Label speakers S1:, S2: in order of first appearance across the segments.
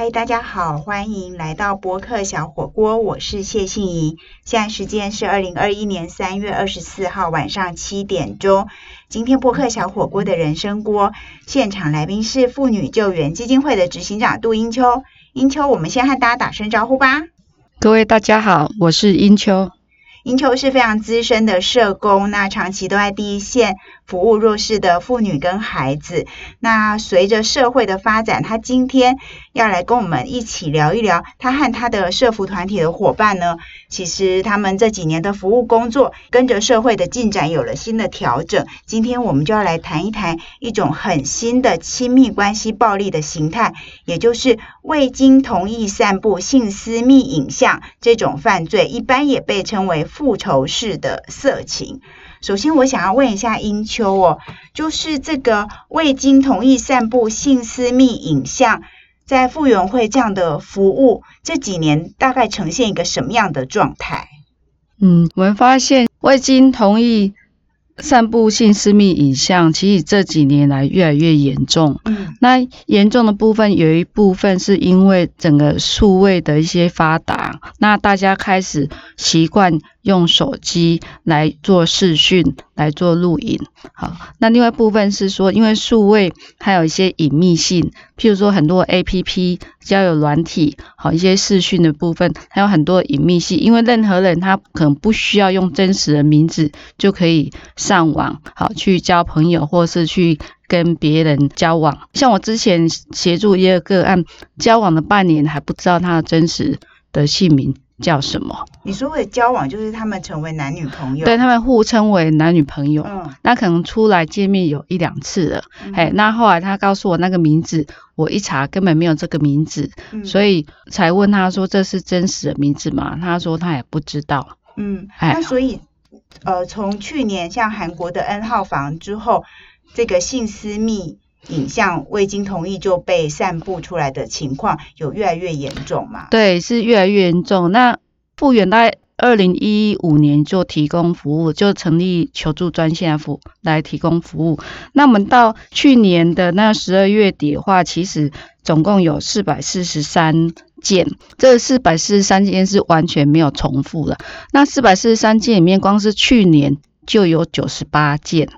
S1: 嗨，大家好，欢迎来到博客小火锅，我是谢杏怡。现在时间是二零二一年三月二十四号晚上七点钟。今天博客小火锅的人生锅现场来宾是妇女救援基金会的执行长杜英秋。英秋，我们先和大家打声招呼吧。
S2: 各位大家好，我是英秋。
S1: 英秋是非常资深的社工，那长期都在第一线服务弱势的妇女跟孩子。那随着社会的发展，他今天要来跟我们一起聊一聊，他和他的社服团体的伙伴呢，其实他们这几年的服务工作跟着社会的进展有了新的调整。今天我们就要来谈一谈一种很新的亲密关系暴力的形态，也就是未经同意散布性私密影像这种犯罪，一般也被称为。复仇式的色情。首先，我想要问一下英秋哦，就是这个未经同意散布性私密影像，在复原会这样的服务这几年，大概呈现一个什么样的状态？
S2: 嗯，我们发现未经同意。散布性私密影像，其实这几年来越来越严重。嗯，那严重的部分有一部分是因为整个数位的一些发达，那大家开始习惯用手机来做视讯、来做录影。好，那另外部分是说，因为数位还有一些隐秘性，譬如说很多 A P P 交友软体，好一些视讯的部分，还有很多隐秘性，因为任何人他可能不需要用真实的名字就可以。上网好去交朋友，或是去跟别人交往。像我之前协助一个个案，交往了半年还不知道他的真实的姓名叫什么。
S1: 你说的交往就是他们成为男女朋友，
S2: 对他们互称为男女朋友。嗯，那可能出来见面有一两次了。哎，那后来他告诉我那个名字，我一查根本没有这个名字，所以才问他说这是真实的名字吗？他说他也不知道。
S1: 嗯，那所以。呃，从去年像韩国的 N 号房之后，这个性私密影像未经同意就被散布出来的情况有越来越严重吗？
S2: 对，是越来越严重。那复原在二零一五年就提供服务，就成立求助专线服来提供服务。那我们到去年的那十二月底的话，其实总共有四百四十三。件，这四百四十三件是完全没有重复的。那四百四十三件里面，光是去年就有九十八件，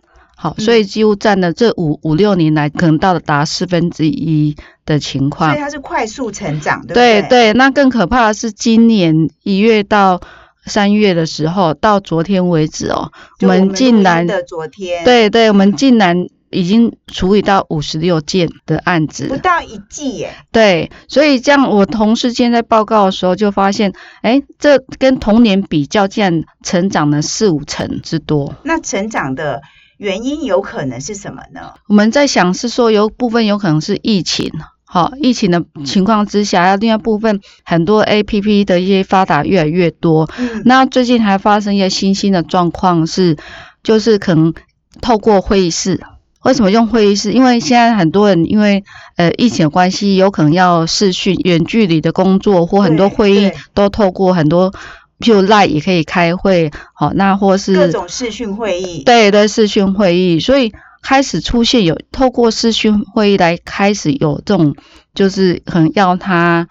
S2: 好，所以几乎占了这五五六年来可能到了达四分之一的情况。
S1: 所以它是快速成长，对
S2: 对？对那更可怕的是今年一月到三月的时候，到昨天为止哦，
S1: 我们竟然的昨天，
S2: 对对，我们竟然。已经处理到五十六件的案子，
S1: 不到一季耶。
S2: 对，所以这样我同事今天在报告的时候就发现，哎，这跟同年比较，竟然成长了四五成之多。
S1: 那成长的原因有可能是什么呢？
S2: 我们在想是说，有部分有可能是疫情，好，疫情的情况之下，要另外部分很多 A P P 的一些发达越来越多。嗯，那最近还发生一些新兴的状况是，就是可能透过会议室。为什么用会议室？因为现在很多人因为呃疫情的关系，有可能要视讯远距离的工作，或很多会议都透过很多，譬如 Line 也可以开会，好，那或是
S1: 各种视讯会议，
S2: 对对，视讯会议，所以开始出现有透过视讯会议来开始有这种，就是可能要他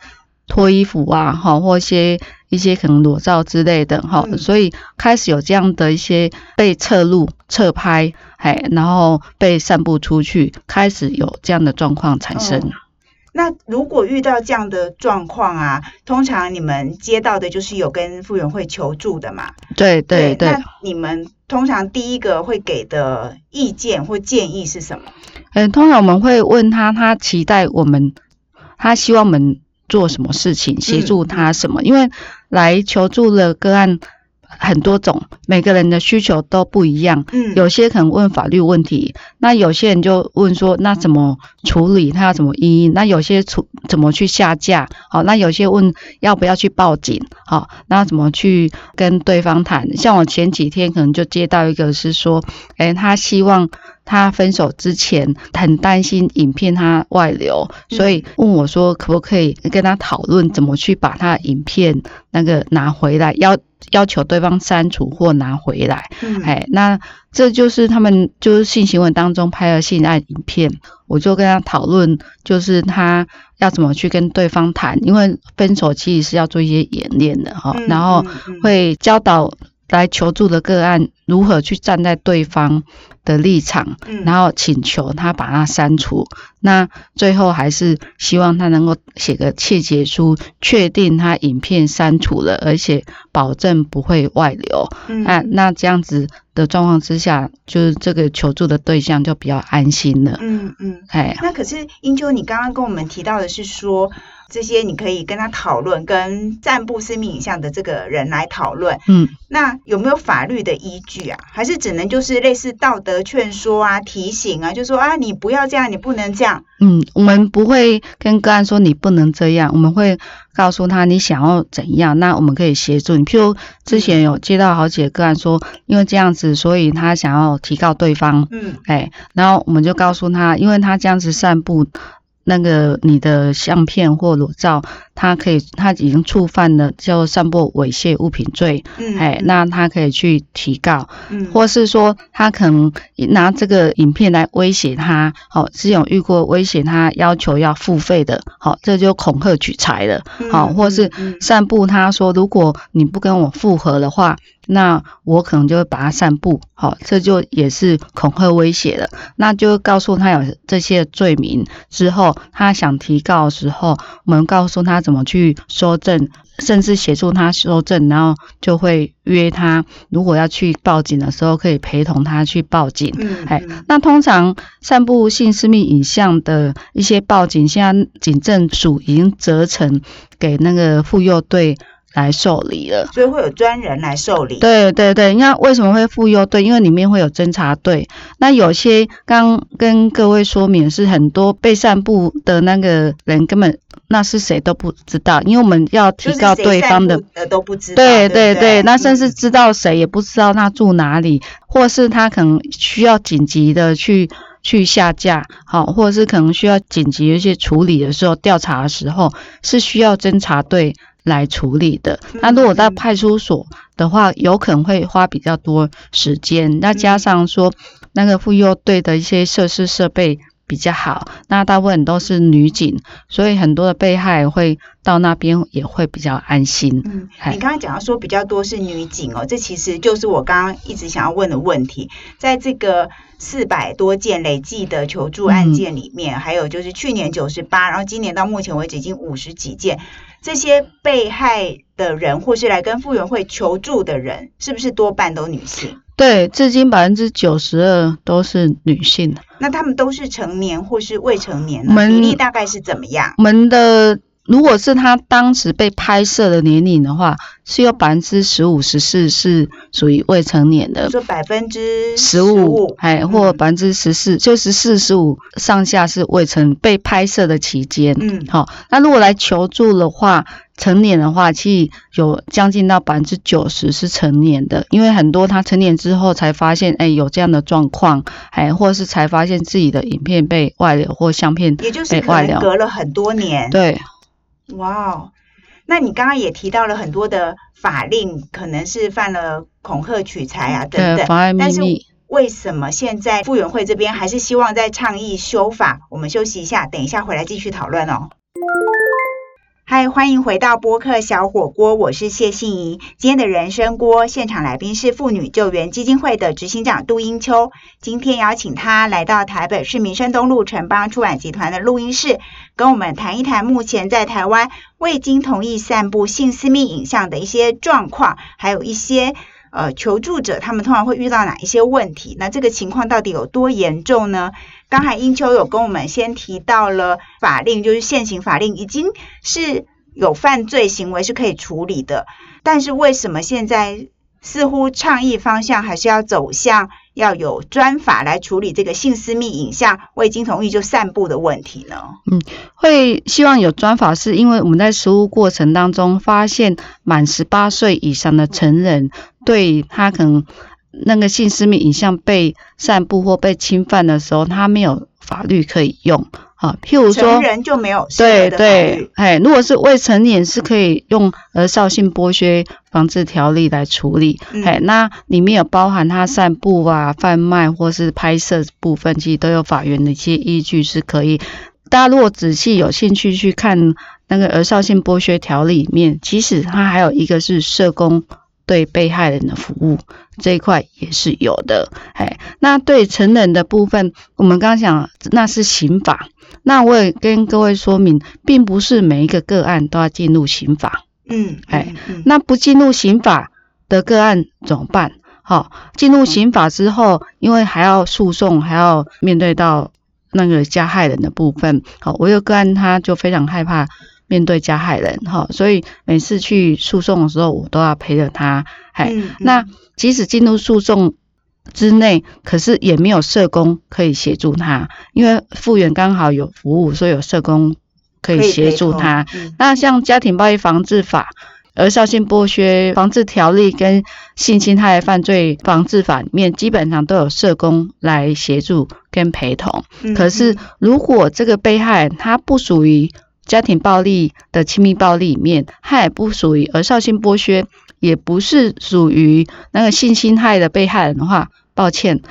S2: 脱衣服啊，哈，或一些一些可能裸照之类的，哈，所以开始有这样的一些被侧录、侧拍。哎，然后被散布出去，开始有这样的状况产生。
S1: 那如果遇到这样的状况啊，通常你们接到的就是有跟傅园会求助的嘛？
S2: 对对对。那
S1: 你们通常第一个会给的意见或建议是什么？
S2: 嗯，通常我们会问他，他期待我们，他希望我们做什么事情，协助他什么？因为来求助的个案。很多种，每个人的需求都不一样。嗯，有些可能问法律问题，那有些人就问说，那怎么处理？他要怎么应？那有些处怎么去下架？好，那有些问要不要去报警？好，那怎么去跟对方谈？像我前几天可能就接到一个是说，哎，他希望。他分手之前很担心影片他外流，所以问我说可不可以跟他讨论怎么去把他的影片那个拿回来，要要求对方删除或拿回来。哎，那这就是他们就是性行为当中拍的性爱影片，我就跟他讨论，就是他要怎么去跟对方谈，因为分手其实是要做一些演练的哈，然后会教导来求助的个案如何去站在对方。的立场，然后请求他把它删除。那最后还是希望他能够写个切结书，确定他影片删除了，而且保证不会外流。那那这样子的状况之下，就是这个求助的对象就比较安心了。嗯
S1: 嗯，哎，那可是英秋，你刚刚跟我们提到的是说。这些你可以跟他讨论，跟散布私密影像的这个人来讨论。嗯，那有没有法律的依据啊？还是只能就是类似道德劝说啊、提醒啊，就说啊，你不要这样，你不能这样。
S2: 嗯，我们不会跟个案说你不能这样，我们会告诉他你想要怎样，那我们可以协助你。譬如之前有接到好几个个案说，因为这样子，所以他想要提告对方。嗯，哎，然后我们就告诉他，因为他这样子散布。那个你的相片或裸照，他可以他已经触犯了叫散布猥亵物品罪，哎，那他可以去提告，或是说他可能拿这个影片来威胁他，好，是有遇过威胁他要求要付费的，好，这就恐吓取财了，好，或是散布他说如果你不跟我复合的话。那我可能就会把它散布，好，这就也是恐吓威胁了。那就告诉他有这些罪名之后，他想提告的时候，我们告诉他怎么去收证，甚至协助他收证，然后就会约他，如果要去报警的时候，可以陪同他去报警。嗯，哎，那通常散布性私密影像的一些报警，现在警政署已经责成给那个妇幼队。来受理了，
S1: 所以会有专人来受理。
S2: 对对对，你看为什么会妇幼队？因为里面会有侦查队。那有些刚跟各位说明是很多被散布的那个人根本那是谁都不知道，因为我们要提告对方的
S1: 都不知道。
S2: 对对
S1: 对，
S2: 那甚至知道谁也不知道他住哪里，或是他可能需要紧急的去去下架，好，或者是可能需要紧急一些处理的时候，调查的时候是需要侦查队。来处理的。那如果在派出所的话，有可能会花比较多时间。那加上说，那个妇幼队的一些设施设备比较好，那大部分都是女警，所以很多的被害会到那边也会比较安心。
S1: 嗯，你刚刚讲到说比较多是女警哦，这其实就是我刚刚一直想要问的问题。在这个四百多件累计的求助案件里面，还有就是去年九十八，然后今年到目前为止已经五十几件。这些被害的人，或是来跟复原会求助的人，是不是多半都女性？
S2: 对，至今百分之九十二都是女性。
S1: 那他们都是成年或是未成年？比例大概是怎么样？
S2: 我们的。如果是他当时被拍摄的年龄的话，是有百分之十五、十四是属于未成年的。
S1: 说百分之十五，
S2: 哎，或百分之十四，就十四、十五上下是未成被拍摄的期间。嗯，好，那如果来求助的话，成年的话，其实有将近到百分之九十是成年的，因为很多他成年之后才发现，哎，有这样的状况，哎，或者是才发现自己的影片被外流或相片被外流，
S1: 隔了很多年。
S2: 对。
S1: 哇哦，那你刚刚也提到了很多的法令，可能是犯了恐吓取财啊等等，但是为什么现在傅园会这边还是希望在倡议修法？我们休息一下，等一下回来继续讨论哦。嗨，欢迎回到播客小火锅，我是谢杏怡。今天的人生锅现场来宾是妇女救援基金会的执行长杜英秋。今天邀请他来到台北市民生东路城邦出版集团的录音室，跟我们谈一谈目前在台湾未经同意散布性私密影像的一些状况，还有一些呃求助者他们通常会遇到哪一些问题？那这个情况到底有多严重呢？刚才英秋有跟我们先提到了法令，就是现行法令已经是有犯罪行为是可以处理的，但是为什么现在似乎倡议方向还是要走向要有专法来处理这个性私密影像未经同意就散布的问题呢？
S2: 嗯，会希望有专法，是因为我们在实务过程当中发现，满十八岁以上的成人对他可能。那个性私密影像被散布或被侵犯的时候，他没有法律可以用。啊，譬如说，成
S1: 人就没有
S2: 对对，哎，如果是未成年，是可以用《儿少性剥削防治条例》来处理。哎，那里面有包含他散布啊、贩卖或是拍摄部分，其实都有法院的一些依据是可以。大家如果仔细有兴趣去看那个《儿少性剥削条例》里面，其实它还有一个是社工对被害人的服务这一块也是有的。哎，那对成人的部分，我们刚刚讲那是刑法。那我也跟各位说明，并不是每一个个案都要进入刑法。嗯，哎，那不进入刑法的个案怎么办？好，进入刑法之后，因为还要诉讼，还要面对到那个加害人的部分。好，我有个案，他就非常害怕面对加害人，哈，所以每次去诉讼的时候，我都要陪着他。哎，那即使进入诉讼。之内，可是也没有社工可以协助他，因为复原刚好有服务，所以有社工可以协助他。那像家庭暴力防治法、儿少性剥削防治条例跟性侵害犯罪防治法里面，基本上都有社工来协助跟陪同。可是如果这个被害人他不属于家庭暴力的亲密暴力里面，他也不属于而少性剥削。也不是属于那个性侵害的被害人的话，抱歉，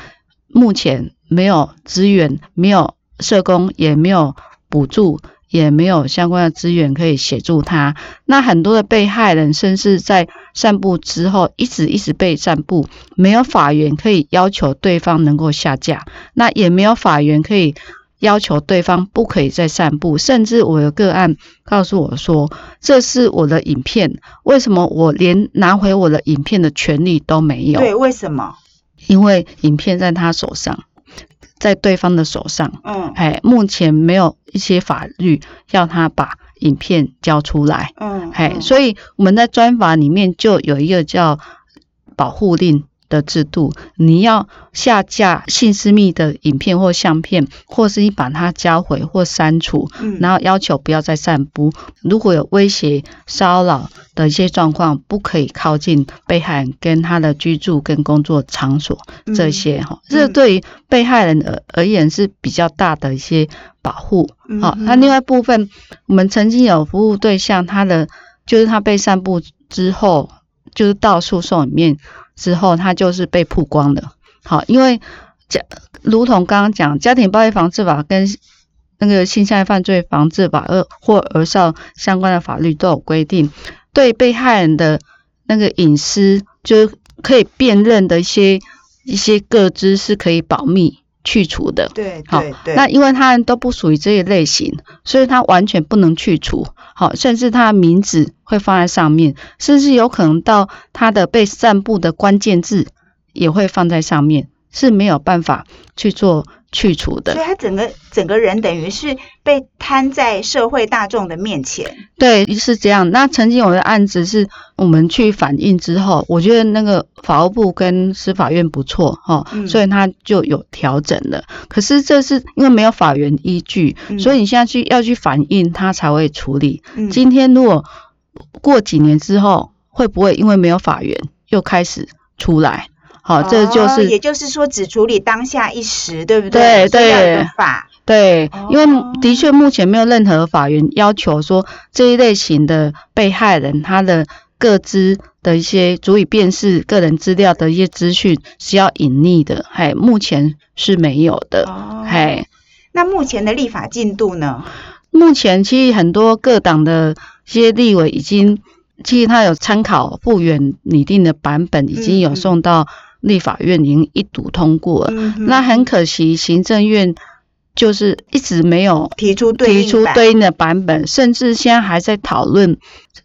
S2: 目前没有资源，没有社工，也没有补助，也没有相关的资源可以协助他。那很多的被害人，甚至在散布之后，一直一直被散布，没有法源可以要求对方能够下架，那也没有法源可以。要求对方不可以再散步，甚至我的个案告诉我说：“这是我的影片，为什么我连拿回我的影片的权利都没有？”
S1: 对，为什么？
S2: 因为影片在他手上，在对方的手上。嗯，哎，目前没有一些法律要他把影片交出来。嗯，哎，所以我们在专法里面就有一个叫保护令。的制度，你要下架性私密的影片或相片，或是你把它交回或删除，然后要求不要再散布。如果有威胁、骚扰的一些状况，不可以靠近被害人跟他的居住跟工作场所这些哈。这对于被害人而而言是比较大的一些保护。好，那另外部分，我们曾经有服务对象，他的就是他被散布之后，就是到诉讼里面。之后，他就是被曝光的。好，因为家，如同刚刚讲，家庭暴力防治法跟那个性侵害犯罪防治法二或儿少相关的法律都有规定，对被害人的那个隐私，就是可以辨认的一些一些个资是可以保密去除的。
S1: 对，好，
S2: 那因为他人都不属于这一类型，所以他完全不能去除。好，甚至他的名字会放在上面，甚至有可能到他的被散布的关键字也会放在上面，是没有办法去做。去除的，
S1: 所以他整个整个人等于是被摊在社会大众的面前。
S2: 对，是这样。那曾经有的案子是我们去反映之后，我觉得那个法务部跟司法院不错哈，所以他就有调整了。可是这是因为没有法源依据，所以你现在去要去反映，他才会处理。今天如果过几年之后，会不会因为没有法源又开始出来？好，这就是，
S1: 也就是说，只处理当下一时，对不
S2: 对？对
S1: 对。法
S2: 对，因为的确目前没有任何法院要求说这一类型的被害人他的各资的一些足以辨识个人资料的一些资讯是要隐匿的，嘿，目前是没有的，嘿。
S1: 那目前的立法进度呢？
S2: 目前其实很多各党的一些立委已经，其实他有参考复原拟定的版本，已经有送到。立法院已经一读通过了，那很可惜，行政院就是一直没有
S1: 提出
S2: 提出对应的版本，甚至现在还在讨论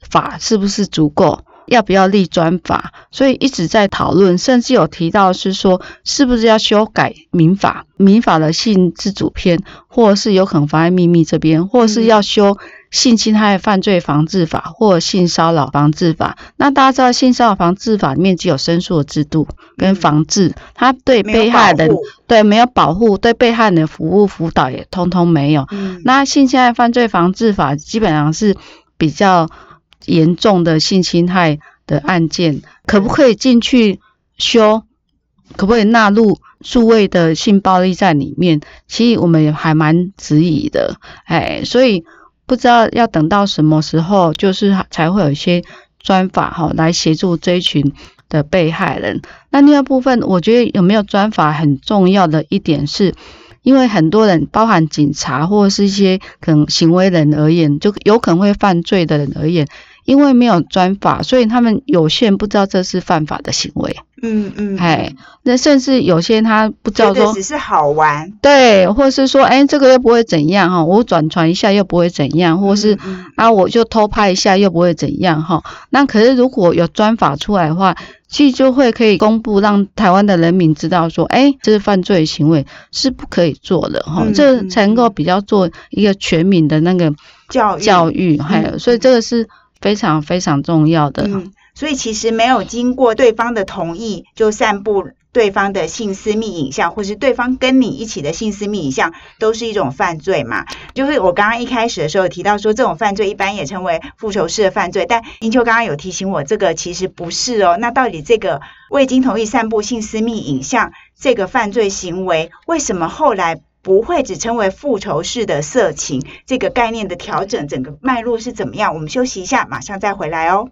S2: 法是不是足够。要不要立专法？所以一直在讨论，甚至有提到是说，是不是要修改民法？民法的性自主篇，或是有可能妨碍秘密这边，或是要修性侵害犯罪防治法或性骚扰防治法。那大家知道，性骚扰防治法里面只有申诉的制度跟防治，它对被害人对没有保护，对被害人的服务辅导也通通没有。那性侵害犯罪防治法基本上是比较。严重的性侵害的案件，可不可以进去修？可不可以纳入数位的性暴力在里面？其实我们也还蛮质疑的，哎，所以不知道要等到什么时候，就是才会有一些专法哈来协助这一群的被害人。那另外部分，我觉得有没有专法很重要的一点是，因为很多人，包含警察或者是一些可能行为人而言，就有可能会犯罪的人而言。因为没有专法，所以他们有些人不知道这是犯法的行为。
S1: 嗯嗯，
S2: 哎，那甚至有些他不知道说
S1: 只是好玩，
S2: 对，或者是说，哎，这个又不会怎样哈，我转传一下又不会怎样，或是啊，我就偷拍一下又不会怎样哈。那可是如果有专法出来的话，其实就会可以公布，让台湾的人民知道说，哎，这是犯罪行为是不可以做的哈，这才能够比较做一个全民的那个
S1: 教育
S2: 教育，还有，所以这个是。非常非常重要的，
S1: 嗯，所以其实没有经过对方的同意就散布对方的性私密影像，或是对方跟你一起的性私密影像，都是一种犯罪嘛？就是我刚刚一开始的时候提到说，这种犯罪一般也称为复仇式的犯罪，但英秋刚刚有提醒我，这个其实不是哦。那到底这个未经同意散布性私密影像这个犯罪行为，为什么后来？不会只称为复仇式的色情，这个概念的调整，整个脉络是怎么样？我们休息一下，马上再回来哦。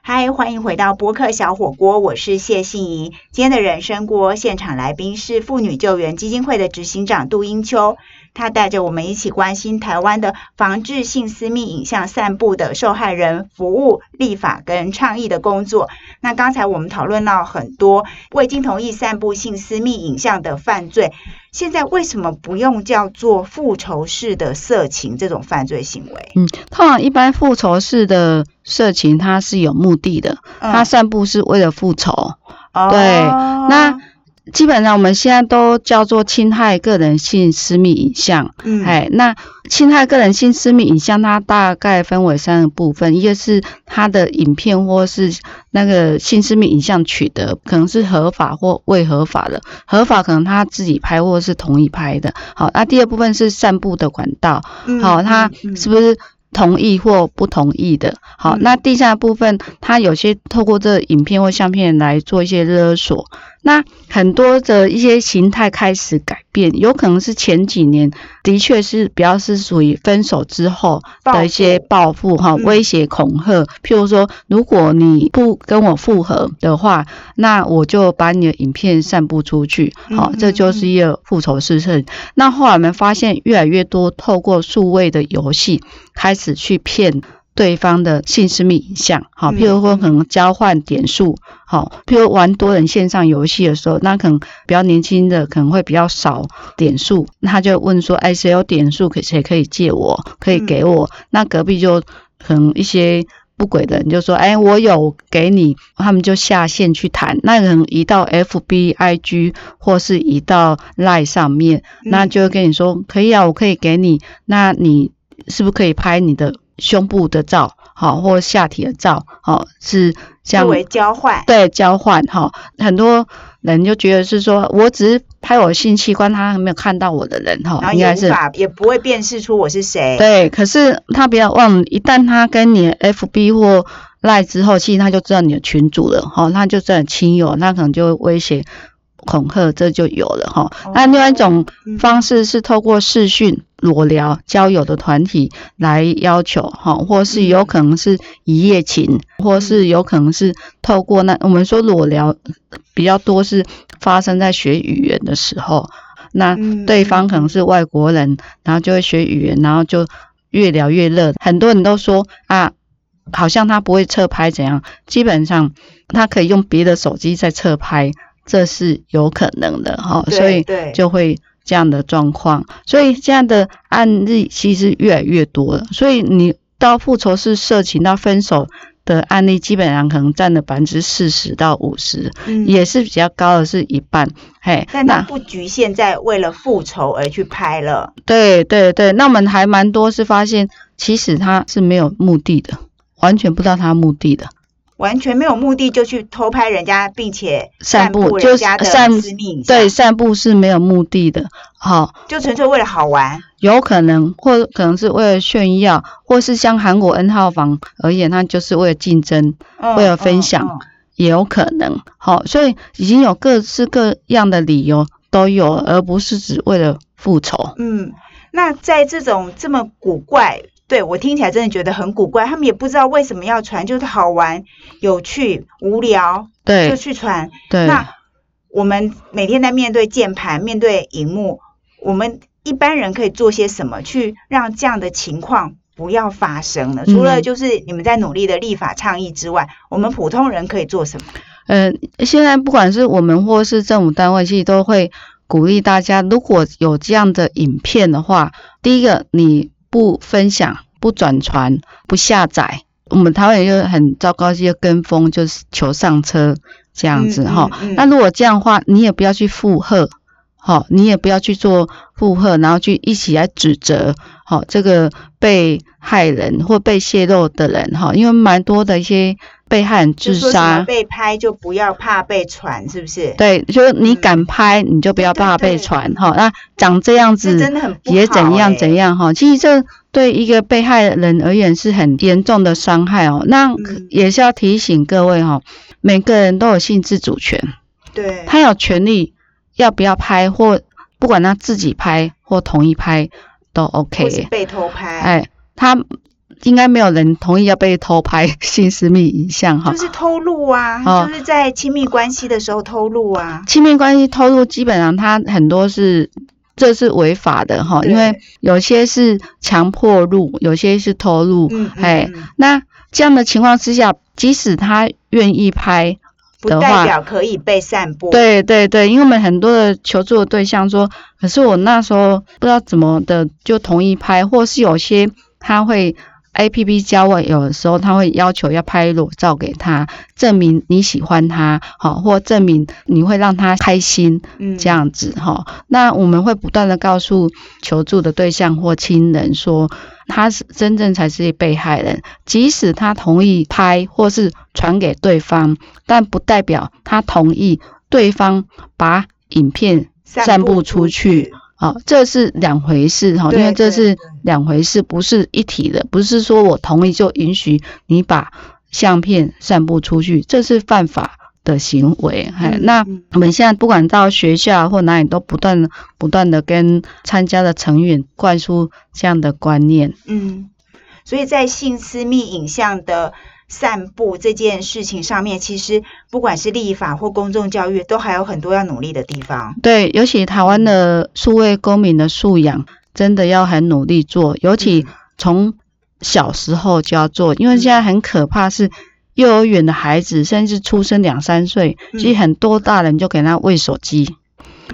S1: 嗨，欢迎回到播客小火锅，我是谢杏怡。今天的人生锅现场来宾是妇女救援基金会的执行长杜英秋。他带着我们一起关心台湾的防治性私密影像散布的受害人服务立法跟倡议的工作。那刚才我们讨论到很多未经同意散布性私密影像的犯罪，现在为什么不用叫做复仇式的色情这种犯罪行为？
S2: 嗯，通常一般复仇式的色情它是有目的的，它散布是为了复仇。对，那。基本上我们现在都叫做侵害个人性私密影像，嗯，哎，那侵害个人性私密影像，它大概分为三个部分，一个是它的影片或是那个性私密影像取得可能是合法或未合法的，合法可能他自己拍或是同意拍的，好，那第二部分是散布的管道，好，他是不是？同意或不同意的，好，那第三部分，他有些透过这影片或相片来做一些勒索，那很多的一些形态开始改变，有可能是前几年的确是比较是属于分手之后的一些报复哈，威胁恐吓，譬如说，如果你不跟我复合的话，那我就把你的影片散布出去，好，这就是一个复仇式事那后来我们发现越来越多透过数位的游戏。开始去骗对方的性私密影像，好，譬如说可能交换点数，好，譬如玩多人线上游戏的时候，那可能比较年轻的可能会比较少点数，那他就问说，哎，谁有点数可谁可以借我，可以给我？那隔壁就可能一些不轨的人就说，哎，我有给你，他们就下线去谈，那可能移到 F B I G 或是移到 Line 上面，那就跟你说，可以啊，我可以给你，那你。是不是可以拍你的胸部的照，好，或下体的照，好，是这样。
S1: 作为交换。
S2: 对，交换，哈，很多人就觉得是说，我只是拍我性器官，他还没有看到我的人，哈，应该是。
S1: 也不会辨识出我是谁。
S2: 对，可是他不要忘，一旦他跟你 FB 或赖之后，其实他就知道你的群主了，哈，他就知道亲友，那可能就会威胁。恐吓这就有了哈，那另外一种方式是透过视讯裸聊交友的团体来要求哈，或是有可能是一夜情，或是有可能是透过那我们说裸聊比较多是发生在学语言的时候，那对方可能是外国人，然后就会学语言，然后就越聊越热，很多人都说啊，好像他不会侧拍怎样，基本上他可以用别的手机在侧拍。这是有可能的哈，所以就会这样的状况，所以这样的案例其实越来越多了。所以你到复仇式色情到分手的案例，基本上可能占了百分之四十到五十，也是比较高的，是一半。嘿，
S1: 但它不局限在为了复仇而去拍了。
S2: 对对对，那我们还蛮多是发现，其实他是没有目的的，完全不知道他目的的。
S1: 完全没有目的就去偷拍人家，并且散步人家的私密
S2: 对，散步是没有目的的，好，
S1: 就纯粹为了好玩。
S2: 有可能，或可能是为了炫耀，或是像韩国 N 号房而言，它就是为了竞争，为了分享。也有可能。好，所以已经有各式各样的理由都有，而不是只为了复仇。
S1: 嗯，那在这种这么古怪，对我听起来真的觉得很古怪，他们也不知道为什么要传，就是好玩、有趣、无聊，
S2: 对，
S1: 就去传。
S2: 对，
S1: 那我们每天在面对键盘、面对荧幕，我们一般人可以做些什么，去让这样的情况？不要发生呢。除了就是你们在努力的立法倡议之外，我们普通人可以做什么？
S2: 嗯，现在不管是我们或是政府单位，其实都会鼓励大家，如果有这样的影片的话，第一个你不分享、不转传、不下载，我们台湾人就很糟糕，就跟风，就是求上车这样子哈。那如果这样的话，你也不要去附和。好，你也不要去做附和，然后去一起来指责，好，这个被害人或被泄露的人，哈，因为蛮多的一些被害人自杀，
S1: 被拍就不要怕被传，是不是？
S2: 对，就是你敢拍，你就不要怕被传，哈，那长这样子也怎样怎样，哈，其实这对一个被害人而言是很严重的伤害哦。那也是要提醒各位哈，每个人都有性自主权，
S1: 对，
S2: 他有权利。要不要拍或不管他自己拍或同意拍都 OK。
S1: 被偷拍，
S2: 哎，他应该没有人同意要被偷拍性私密影像哈。
S1: 就是偷录啊，就是在亲密关系的时候偷录啊。
S2: 亲密关系偷录基本上它很多是这是违法的哈，因为有些是强迫录，有些是偷录，哎，那这样的情况之下，即使他愿意拍。
S1: 不代表可以被散播。
S2: 对对对，因为我们很多的求助的对象说，可是我那时候不知道怎么的就同意拍，或是有些他会 A P P 交往，有的时候他会要求要拍裸照给他，证明你喜欢他，好，或证明你会让他开心，嗯，这样子哈。那我们会不断的告诉求助的对象或亲人说。他是真正才是被害人，即使他同意拍或是传给对方，但不代表他同意对方把影片散布出去。好，这是两回事哈，因为这是两回事，不是一体的，不是说我同意就允许你把相片散布出去，这是犯法。的行为，哎，那我们现在不管到学校或哪里，都不断不断的跟参加的成员灌输这样的观念。
S1: 嗯，所以在性私密影像的散步这件事情上面，其实不管是立法或公众教育，都还有很多要努力的地方。
S2: 对，尤其台湾的数位公民的素养，真的要很努力做，尤其从小时候就要做，因为现在很可怕是。幼儿园的孩子，甚至出生两三岁，其实很多大人就给他喂手机，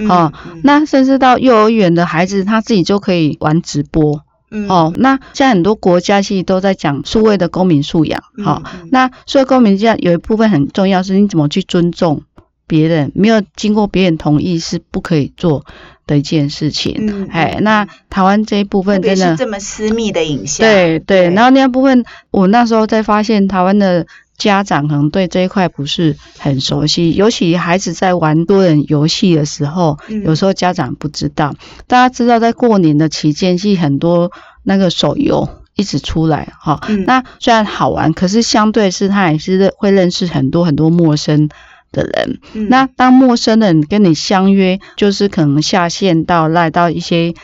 S2: 哦，那甚至到幼儿园的孩子，他自己就可以玩直播，哦，那现在很多国家其实都在讲数位的公民素养，好，那数位公民素养有一部分很重要，是你怎么去尊重别人，没有经过别人同意是不可以做的一件事情，哎，那台湾这一部分真的
S1: 这么私密的影像，
S2: 对对，然后那部分我那时候在发现台湾的。家长可能对这一块不是很熟悉，尤其孩子在玩多人游戏的时候，有时候家长不知道。大家知道，在过年的期间，是很多那个手游一直出来，哈。那虽然好玩，可是相对是他也是会认识很多很多陌生的人。那当陌生人跟你相约，就是可能下线到赖到一些。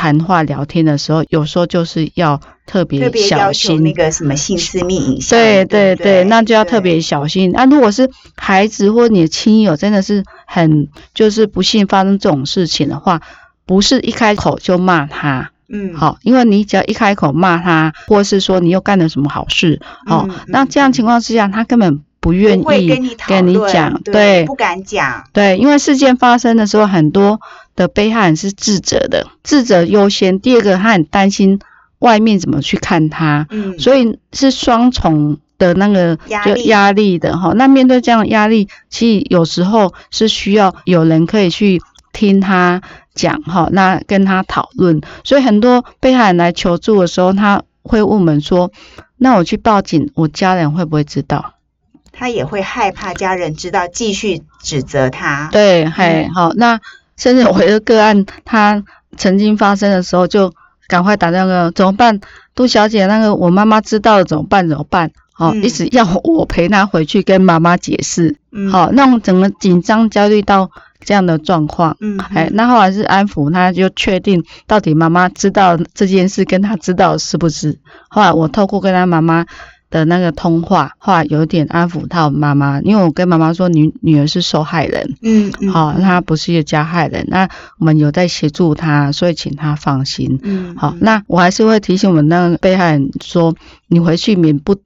S2: 谈话聊天的时候，有时候就是要特别小心
S1: 那个什么性私密影像。
S2: 对对对，那就要特别小心。那如果是孩子或你的亲友，真的是很就是不幸发生这种事情的话，不是一开口就骂他，嗯，好，因为你只要一开口骂他，或是说你又干了什么好事，好，那这样情况之下，他根本不愿意跟你讲，对，
S1: 不敢讲，
S2: 对，因为事件发生的时候很多。的被害人是自责的，自责优先。第二个，他很担心外面怎么去看他，嗯，所以是双重的那个就压力的哈。那面对这样的压力，其实有时候是需要有人可以去听他讲哈，那跟他讨论。所以很多被害人来求助的时候，他会问我们说：“那我去报警，我家人会不会知道？”
S1: 他也会害怕家人知道，继续指责他。
S2: 对，嘿，好，那。甚至我一个个案，他曾经发生的时候，就赶快打电话，怎么办？杜小姐，那个我妈妈知道了怎么办？怎么办？哦，一直要我陪她回去跟妈妈解释，
S1: 嗯
S2: 好，那种整个紧张焦虑到这样的状况，
S1: 嗯
S2: 哎，那后来是安抚他，就确定到底妈妈知道这件事跟他知道是不是？后来我透过跟他妈妈的那个通话，后来有点安抚到妈妈，因为我跟妈妈说女女儿是受害人，
S1: 嗯嗯。
S2: 好、她不是一个加害人，那我们有在协助她，所以请她放心。
S1: 嗯
S2: 好，那我还是会提醒我们那个被害人说，你回去免不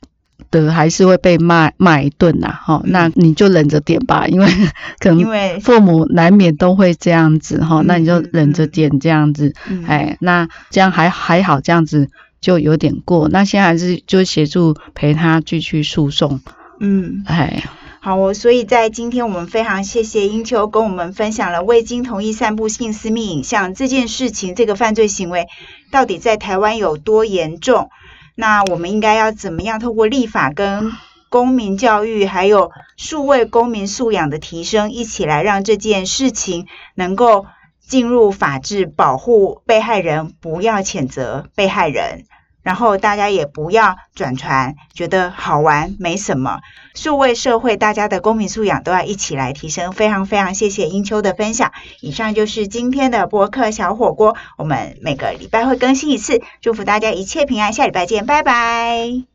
S2: 得还是会被骂骂一顿呐，哈、
S1: 嗯。
S2: 那你就忍着点吧，因为 可能父母难免都会这样子哈、
S1: 嗯
S2: 那你就
S1: 嗯。
S2: 忍着点这样子，
S1: 嗯。
S2: 哎，那这样还还好，这样子就有点过。那现在还是就协助陪他继续诉讼，
S1: 嗯。
S2: 哎，
S1: 好哦，所以在今天我们非常谢谢英秋跟我们分享了未经同意散布性私密影像这件事情，这个犯罪行为到底在台湾有多严重？那我们应该要怎么样透过立法跟公民教育，还有数位公民素养的提升，一起来让这件事情能够进入法治，保护被害人，不要谴责被害人。然后大家也不要转传，觉得好玩没什么。数位社会，大家的公民素养都要一起来提升。非常非常谢谢英秋的分享。以上就是今天的博客小火锅，我们每个礼拜会更新一次，祝福大家一切平安，下礼拜见，拜拜。